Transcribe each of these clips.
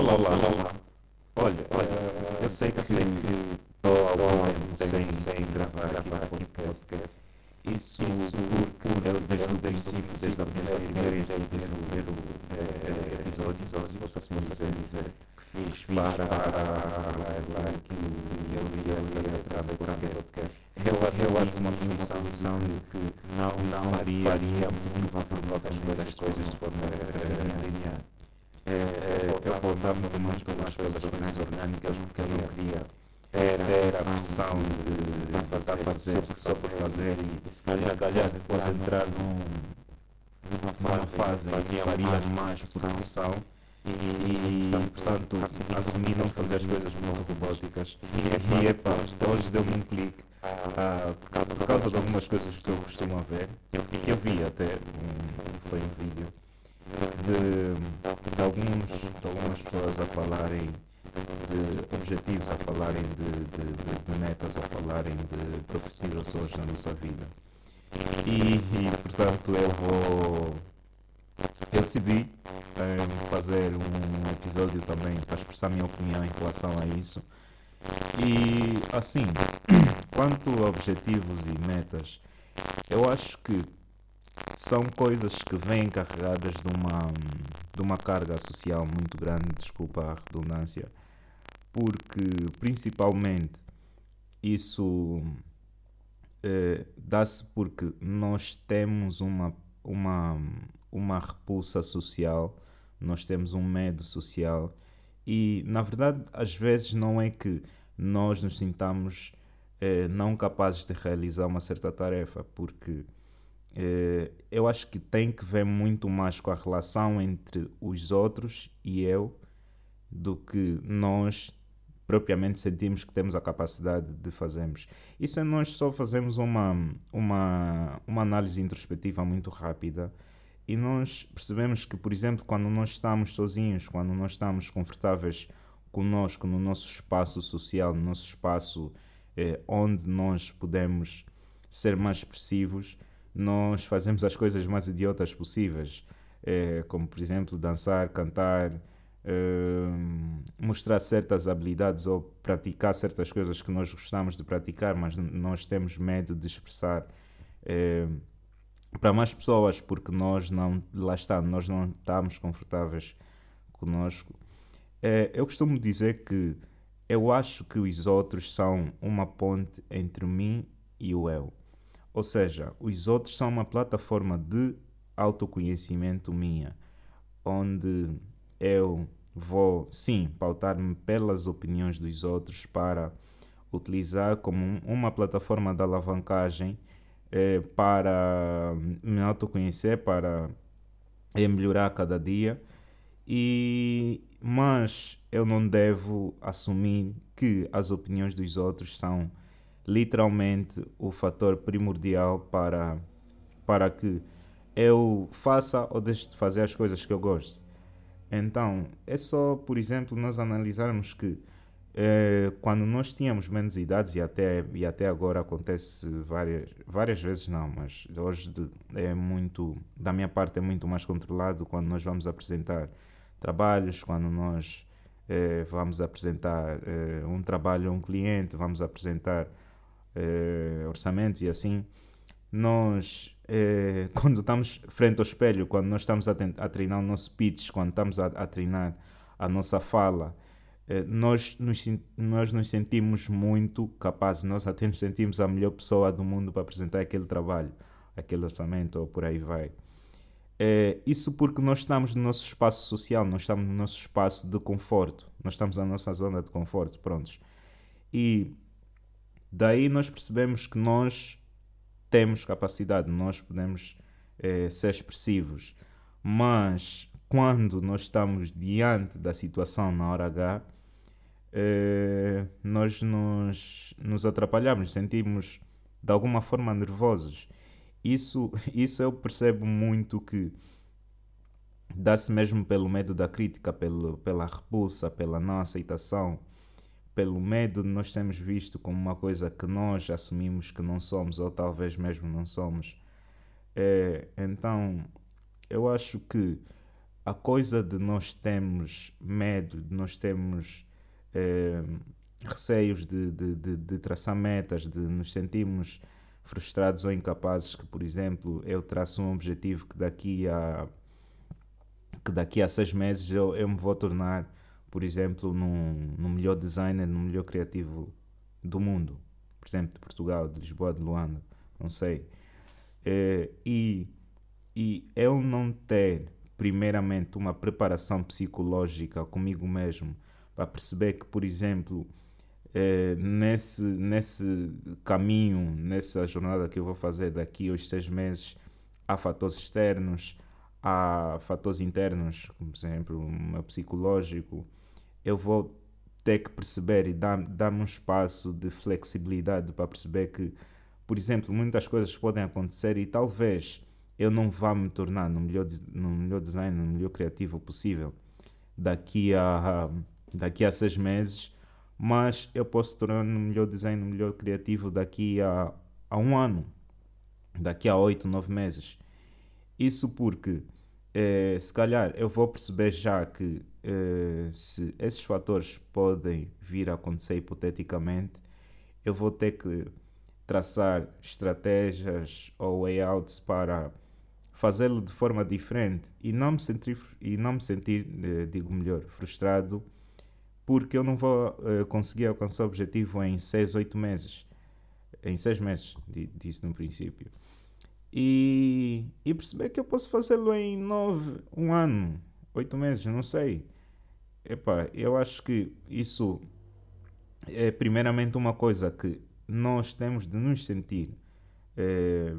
Olá, olá, olá. Olha, olha, eu sei que estou há algum tempo sem, sem gravar, gravar aqui podcast. Isso, Isso porque eu desde o princípio, desde a primeira, primeira desde o primeiro eh, episódio, episódio, posso assim dizer, dizer que fiz para lá que eu ia, eu ia gravar podcast. Eu assumi uma posição de que não, não faria muito provavelmente as coisas de forma linear. Eu abordava muito pelas coisas mais orgânicas porque eu não queria era a pressão de a fazer só por fazer e se calhar, calhar depois entrar num, numa fase em que faria mais por pressão e, portanto, assumir não fazer as coisas muito robóticas e epá, hoje deu-me um clique ah, por, causa, por causa de algumas coisas que eu costumo ver profissionalizações na nossa vida. E, e, portanto eu vou. Eu decidi um, fazer um episódio também para expressar minha opinião em relação a isso. E assim, quanto a objetivos e metas, eu acho que são coisas que vêm carregadas de uma, de uma carga social muito grande, desculpa a redundância, porque principalmente isso eh, dá-se porque nós temos uma, uma, uma repulsa social, nós temos um medo social e na verdade às vezes não é que nós nos sintamos eh, não capazes de realizar uma certa tarefa, porque eh, eu acho que tem que ver muito mais com a relação entre os outros e eu do que nós propriamente sentimos que temos a capacidade de fazermos. Isso é nós só fazemos uma, uma, uma análise introspectiva muito rápida e nós percebemos que, por exemplo, quando nós estamos sozinhos, quando nós estamos confortáveis conosco no nosso espaço social, no nosso espaço eh, onde nós podemos ser mais expressivos, nós fazemos as coisas mais idiotas possíveis, eh, como por exemplo dançar, cantar, Mostrar certas habilidades ou praticar certas coisas que nós gostamos de praticar, mas nós temos medo de expressar uh, para mais pessoas porque nós não, lá está, nós não estamos confortáveis conosco. Uh, eu costumo dizer que eu acho que os outros são uma ponte entre mim e o eu. Ou seja, os outros são uma plataforma de autoconhecimento minha, onde eu vou, sim, pautar-me pelas opiniões dos outros para utilizar como uma plataforma de alavancagem eh, para me autoconhecer, para eh, melhorar cada dia. E, mas eu não devo assumir que as opiniões dos outros são literalmente o fator primordial para, para que eu faça ou deixe de fazer as coisas que eu gosto. Então, é só, por exemplo, nós analisarmos que eh, quando nós tínhamos menos idades, e até, e até agora acontece várias, várias vezes não, mas hoje de, é muito, da minha parte é muito mais controlado quando nós vamos apresentar trabalhos, quando nós eh, vamos apresentar eh, um trabalho a um cliente, vamos apresentar orçamentos e assim, nós eh, quando estamos frente ao espelho, quando nós estamos a, a treinar o nosso pitch, quando estamos a, a treinar a nossa fala, eh, nós, nos, nós nos sentimos muito capazes, nós até nos sentimos a melhor pessoa do mundo para apresentar aquele trabalho, aquele orçamento ou por aí vai. É, isso porque nós estamos no nosso espaço social, nós estamos no nosso espaço de conforto, nós estamos na nossa zona de conforto, prontos. E daí nós percebemos que nós temos capacidade, nós podemos é, ser expressivos, mas quando nós estamos diante da situação na hora H, é, nós nos, nos atrapalhamos, sentimos de alguma forma nervosos. Isso, isso eu percebo muito que dá-se mesmo pelo medo da crítica, pelo, pela repulsa, pela não aceitação pelo medo nós sermos visto como uma coisa que nós assumimos que não somos, ou talvez mesmo não somos. É, então, eu acho que a coisa de nós termos medo, de nós termos eh, receios de, de, de, de, traçar metas, de nos sentirmos frustrados ou incapazes, que por exemplo eu traço um objetivo que daqui a que daqui a seis meses eu, eu me vou tornar, por exemplo, num, no melhor designer, no melhor criativo do mundo, por exemplo, de Portugal, de Lisboa, de Luanda, não sei. Eh, e, e eu não ter primeiramente uma preparação psicológica comigo mesmo para perceber que, por exemplo, eh, nesse, nesse caminho, nessa jornada que eu vou fazer daqui aos seis meses, há fatores externos, há fatores internos, como por exemplo, um psicológico. Eu vou ter que perceber e dar-me dar um espaço de flexibilidade para perceber que, por exemplo, muitas coisas podem acontecer e talvez eu não vá me tornar no melhor, no melhor design, no melhor criativo possível daqui a, daqui a seis meses, mas eu posso tornar no melhor design, no melhor criativo daqui a, a um ano, daqui a oito, nove meses. Isso porque, eh, se calhar, eu vou perceber já que eh, se esses fatores podem vir a acontecer hipoteticamente, eu vou ter que traçar estratégias ou layouts para fazê-lo de forma diferente e não me sentir, e não me sentir eh, digo melhor, frustrado porque eu não vou eh, conseguir alcançar o objetivo em 6, 8 meses. Em 6 meses, disse no princípio. E, e perceber que eu posso fazê-lo em 9, um ano, 8 meses, não sei. Epá, eu acho que isso é primeiramente uma coisa que nós temos de nos sentir eh,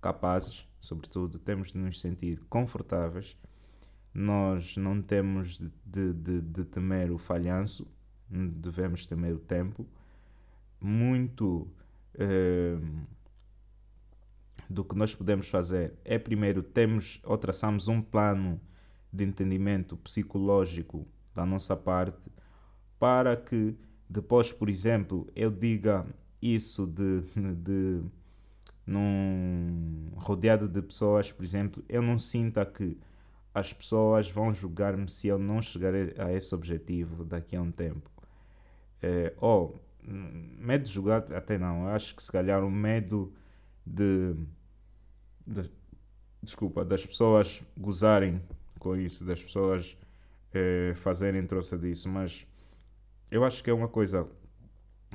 capazes sobretudo, temos de nos sentir confortáveis. Nós não temos de, de, de temer o falhanço, devemos temer o tempo. Muito eh, do que nós podemos fazer é, primeiro, temos ou traçamos um plano de entendimento psicológico da nossa parte para que depois, por exemplo, eu diga isso de, de num rodeado de pessoas, por exemplo, eu não sinta que as pessoas vão julgar-me se eu não chegar a esse objetivo daqui a um tempo. É, ou medo de julgar, até não, acho que se calhar o medo de, de desculpa, das pessoas gozarem com isso, das pessoas é, fazerem troça disso, mas eu acho que é uma coisa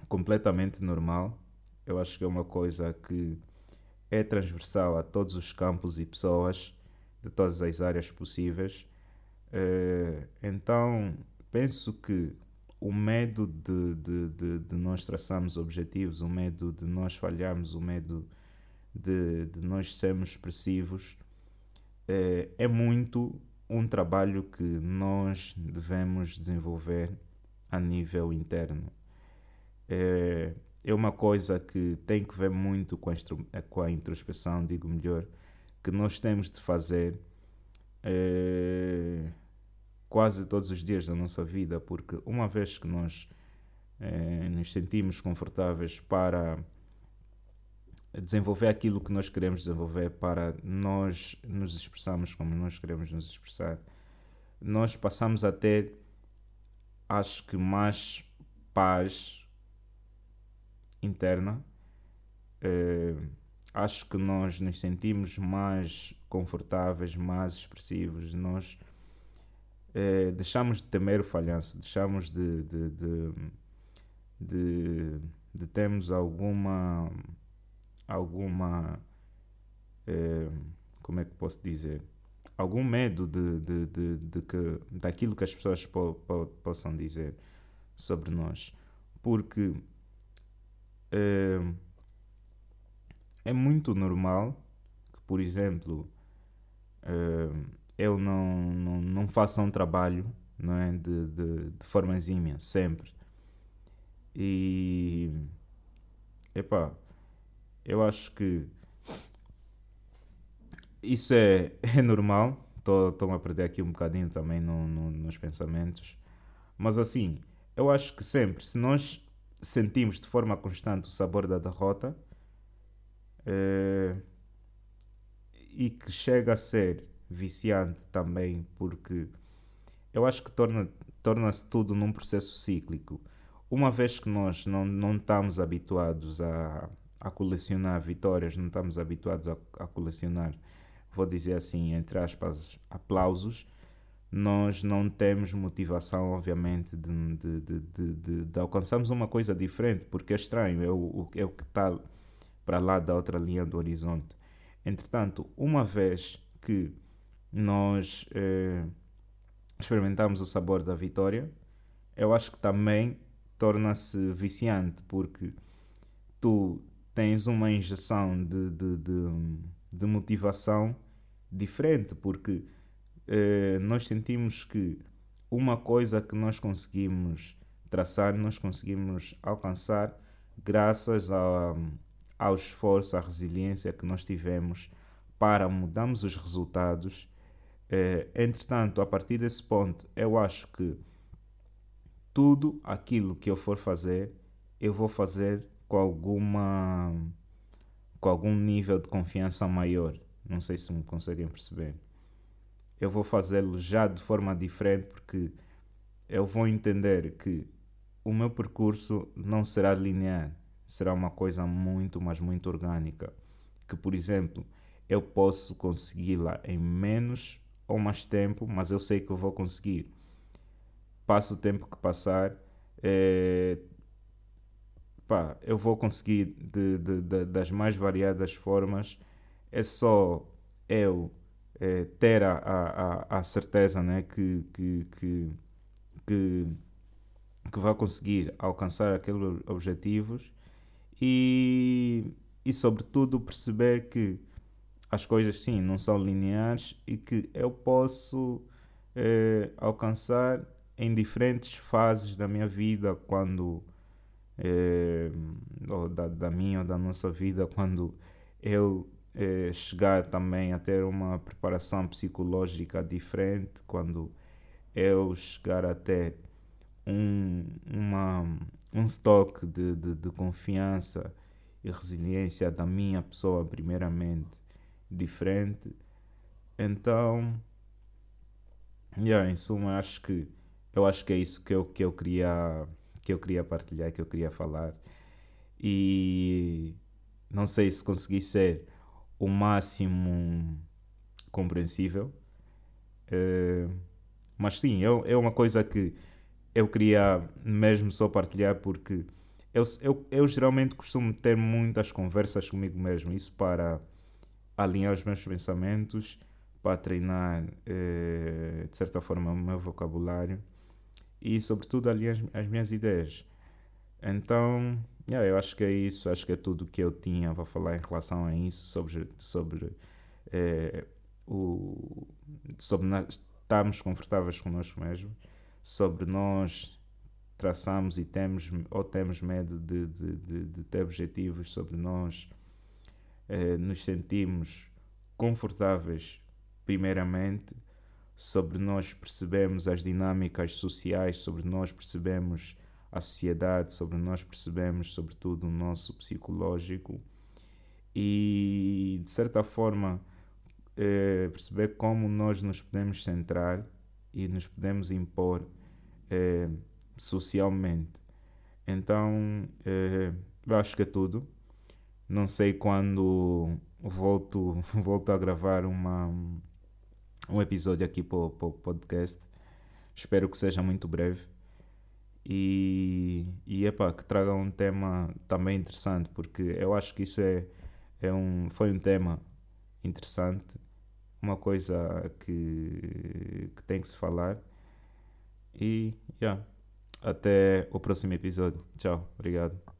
completamente normal. Eu acho que é uma coisa que é transversal a todos os campos e pessoas de todas as áreas possíveis. Uh, então, penso que o medo de, de, de, de, nós traçarmos objetivos, o medo de nós falharmos, o medo de, de nós sermos expressivos, uh, é muito um trabalho que nós devemos desenvolver a nível interno. Uh, é uma coisa que tem que ver muito com a, com a introspeção, digo melhor, que nós temos de fazer é, quase todos os dias da nossa vida, porque uma vez que nós é, nos sentimos confortáveis para desenvolver aquilo que nós queremos desenvolver, para nós nos expressarmos como nós queremos nos expressar, nós passamos a ter, acho que, mais paz interna, eh, acho que nós nos sentimos mais confortáveis, mais expressivos, nós eh, deixamos de temer o falhanço, deixamos de, de, de, de, de termos alguma, alguma eh, como é que posso dizer, algum medo de, de, de, de que, daquilo que as pessoas po, po, possam dizer sobre nós. Porque é, é muito normal que, por exemplo, é, eu não, não, não faça um trabalho não é, de, de, de forma exímia, sempre. E, epá, eu acho que isso é, é normal. Estou a perder aqui um bocadinho também no, no, nos pensamentos. Mas assim, eu acho que sempre, se nós sentimos de forma constante o sabor da derrota eh, e que chega a ser viciante também, porque eu acho que torna, torna-se tudo num processo cíclico. Uma vez que nós não, não estamos habituados a, a colecionar vitórias, não estamos habituados a, a colecionar, vou dizer assim, entre aspas, aplausos, nós não temos motivação, obviamente, de, de, de, de, alcançarmos uma coisa diferente, porque é estranho, é o, é o que está para lá da outra linha do horizonte. Entretanto, uma vez que nós eh, experimentamos o sabor da vitória, eu acho que também torna-se viciante, porque tu tens uma injeção de, de, de, de motivação diferente, porque eh, nós sentimos que uma coisa que nós conseguimos traçar, nós conseguimos alcançar graças a, ao esforço, à resiliência que nós tivemos para mudarmos os resultados. Eh, entretanto, a partir desse ponto, eu acho que tudo aquilo que eu for fazer, eu vou fazer com alguma com algum nível de confiança maior. Não sei se me conseguem perceber eu vou fazê-lo já de forma diferente porque eu vou entender que o meu percurso não será linear, será uma coisa muito, mas muito orgânica. Que, por exemplo, eu posso consegui-la em menos ou mais tempo, mas eu sei que eu vou conseguir. Passa o tempo que passar, é, pá, eu vou conseguir de, de, de, das mais variadas formas. É só eu é, ter a, a, a certeza né, que, que, que, que, que vai conseguir alcançar aqueles objetivos e, e, sobretudo, perceber que as coisas, sim, não são lineares e que eu posso é, alcançar em diferentes fases da minha vida, quando. É, ou da, da minha ou da nossa vida, quando eu é, chegar também a ter uma preparação psicológica diferente quando eu chegar a ter um, uma, um estoque de, de, de confiança e resiliência da minha pessoa primeiramente diferente então yeah, em suma acho que eu acho que é isso que eu, que eu queria que eu queria partilhar que eu queria falar e não sei se consegui ser o máximo compreensível. Uh, mas sim, é, é uma coisa que eu queria mesmo só partilhar porque eu, eu, eu geralmente costumo ter muitas conversas comigo mesmo, isso para alinhar os meus pensamentos, para treinar uh, de certa forma o meu vocabulário e sobretudo alinhar as, as minhas ideias. Então, yeah, eu acho que é isso, acho que é tudo que eu tinha para falar em relação a isso, sobre, sobre, é, o, sobre nós estarmos confortáveis connosco mesmo, sobre nós traçamos e temos ou temos medo de, de, de, de ter objetivos, sobre nós é, nos sentimos confortáveis primeiramente, sobre nós percebemos as dinâmicas sociais, sobre nós percebemos a sociedade, sobre nós percebemos, sobretudo, o nosso psicológico e, de certa forma, é, perceber como nós nos podemos centrar e nos podemos impor é, socialmente. Então, eu acho que é tudo. Não sei quando volto, volto a gravar uma, um episódio aqui para o podcast. Espero que seja muito breve e, e epa, que traga um tema também interessante, porque eu acho que isso é, é um, foi um tema interessante, uma coisa que, que tem que se falar. E yeah, até o próximo episódio. Tchau, obrigado.